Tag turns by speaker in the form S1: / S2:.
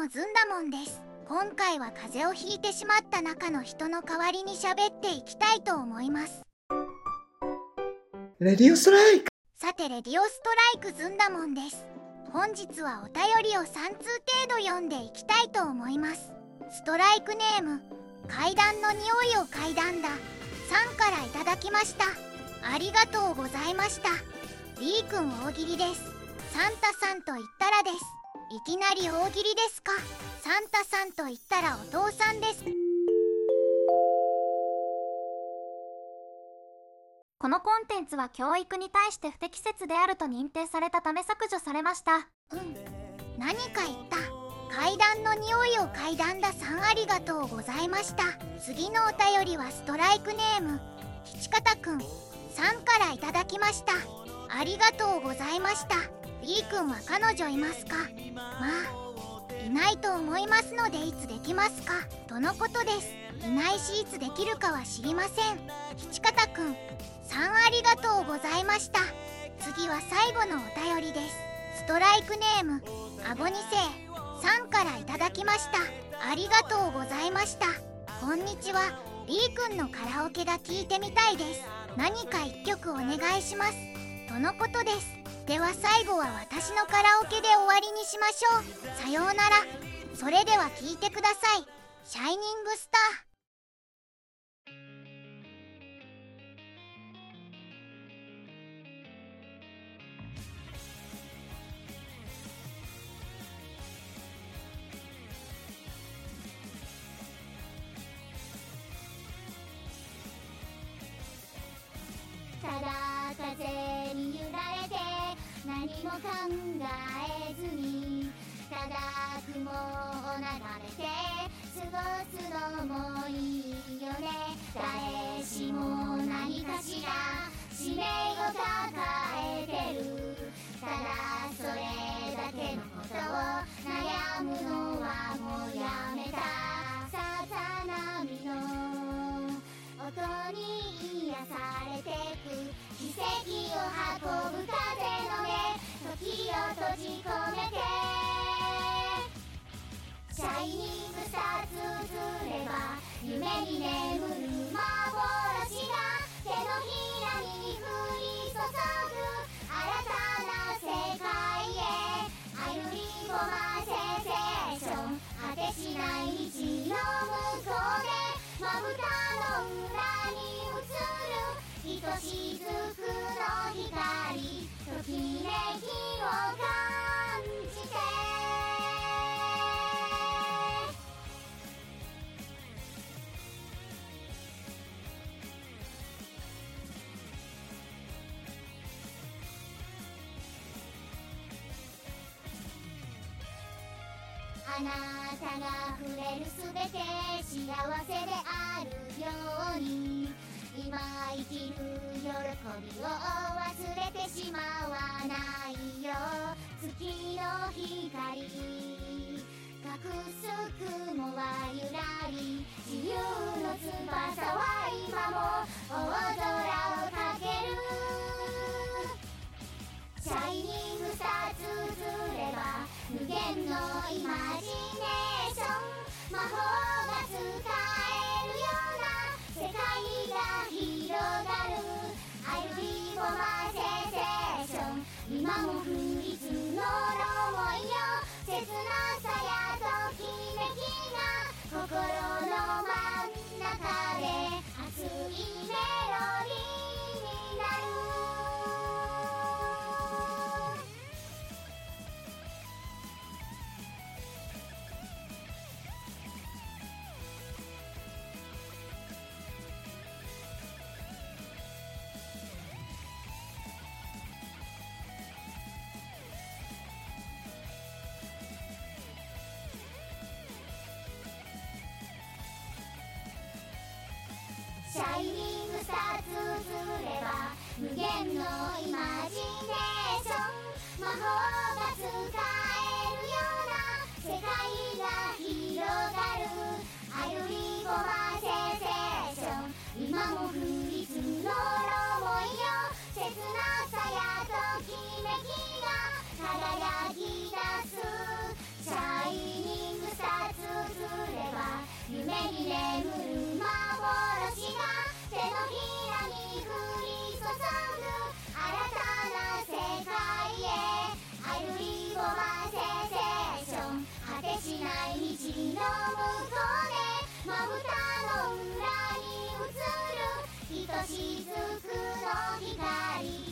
S1: もずんだもんです。今回は風邪をひいてしまった中の人の代わりに喋っていきたいと思います。
S2: レディオストライク。
S1: さてレディオストライクずんだもんです。本日はお便りを3通程度読んでいきたいと思います。ストライクネーム階段の匂いを階段だ。さんからいただきました。ありがとうございました。B 君大喜利です。サンタさんと言ったらですいきなり大喜利ですか。サンタさんと言ったらお父さんです。
S3: このコンテンツは教育に対して不適切であると認定されたため削除されました。
S1: うん。何か言った。階段の匂いを階段ださんありがとうございました。次のお便りはストライクネーム。吉方くんさんからいただきました。ありがとうございました。B 君は彼女いますか？まあいないと思いますのでいつできますか？とのことです。いないしいつできるかは知りません。吉方くんさんありがとうございました。次は最後のお便りです。ストライクネームアゴ2世さんからいただきました。ありがとうございました。こんにちは。B 君のカラオケが聞いてみたいです。何か1曲お願いします。とのことです。では最後は私のカラオケで終わりにしましょう。さようなら。それでは聞いてください。シャイニングスター。
S4: も考えずにただ雲を眺めて過ごすのもいいよね。誰しも何かしら使命を抱えてる。ただそれだけのことを悩ニングスターつれば夢に眠る幻が手のひらに降り注ぐ。新たな世界へ歩り込ませセーション果てしない道の向こうでまぶたの裏に映る愛しずくあなたが触れるすべて幸せであるように今生きる喜びを忘れてしまわないよ月の光隠す雲はゆらり自由の翼は今も大空無限のイマジネーション。魔法が使えるような世界が広がる。歩き込ませセーション。今も my. ごまセセーション果てしな
S1: い道の向こうでまぶたの裏に映るひとしずくの光。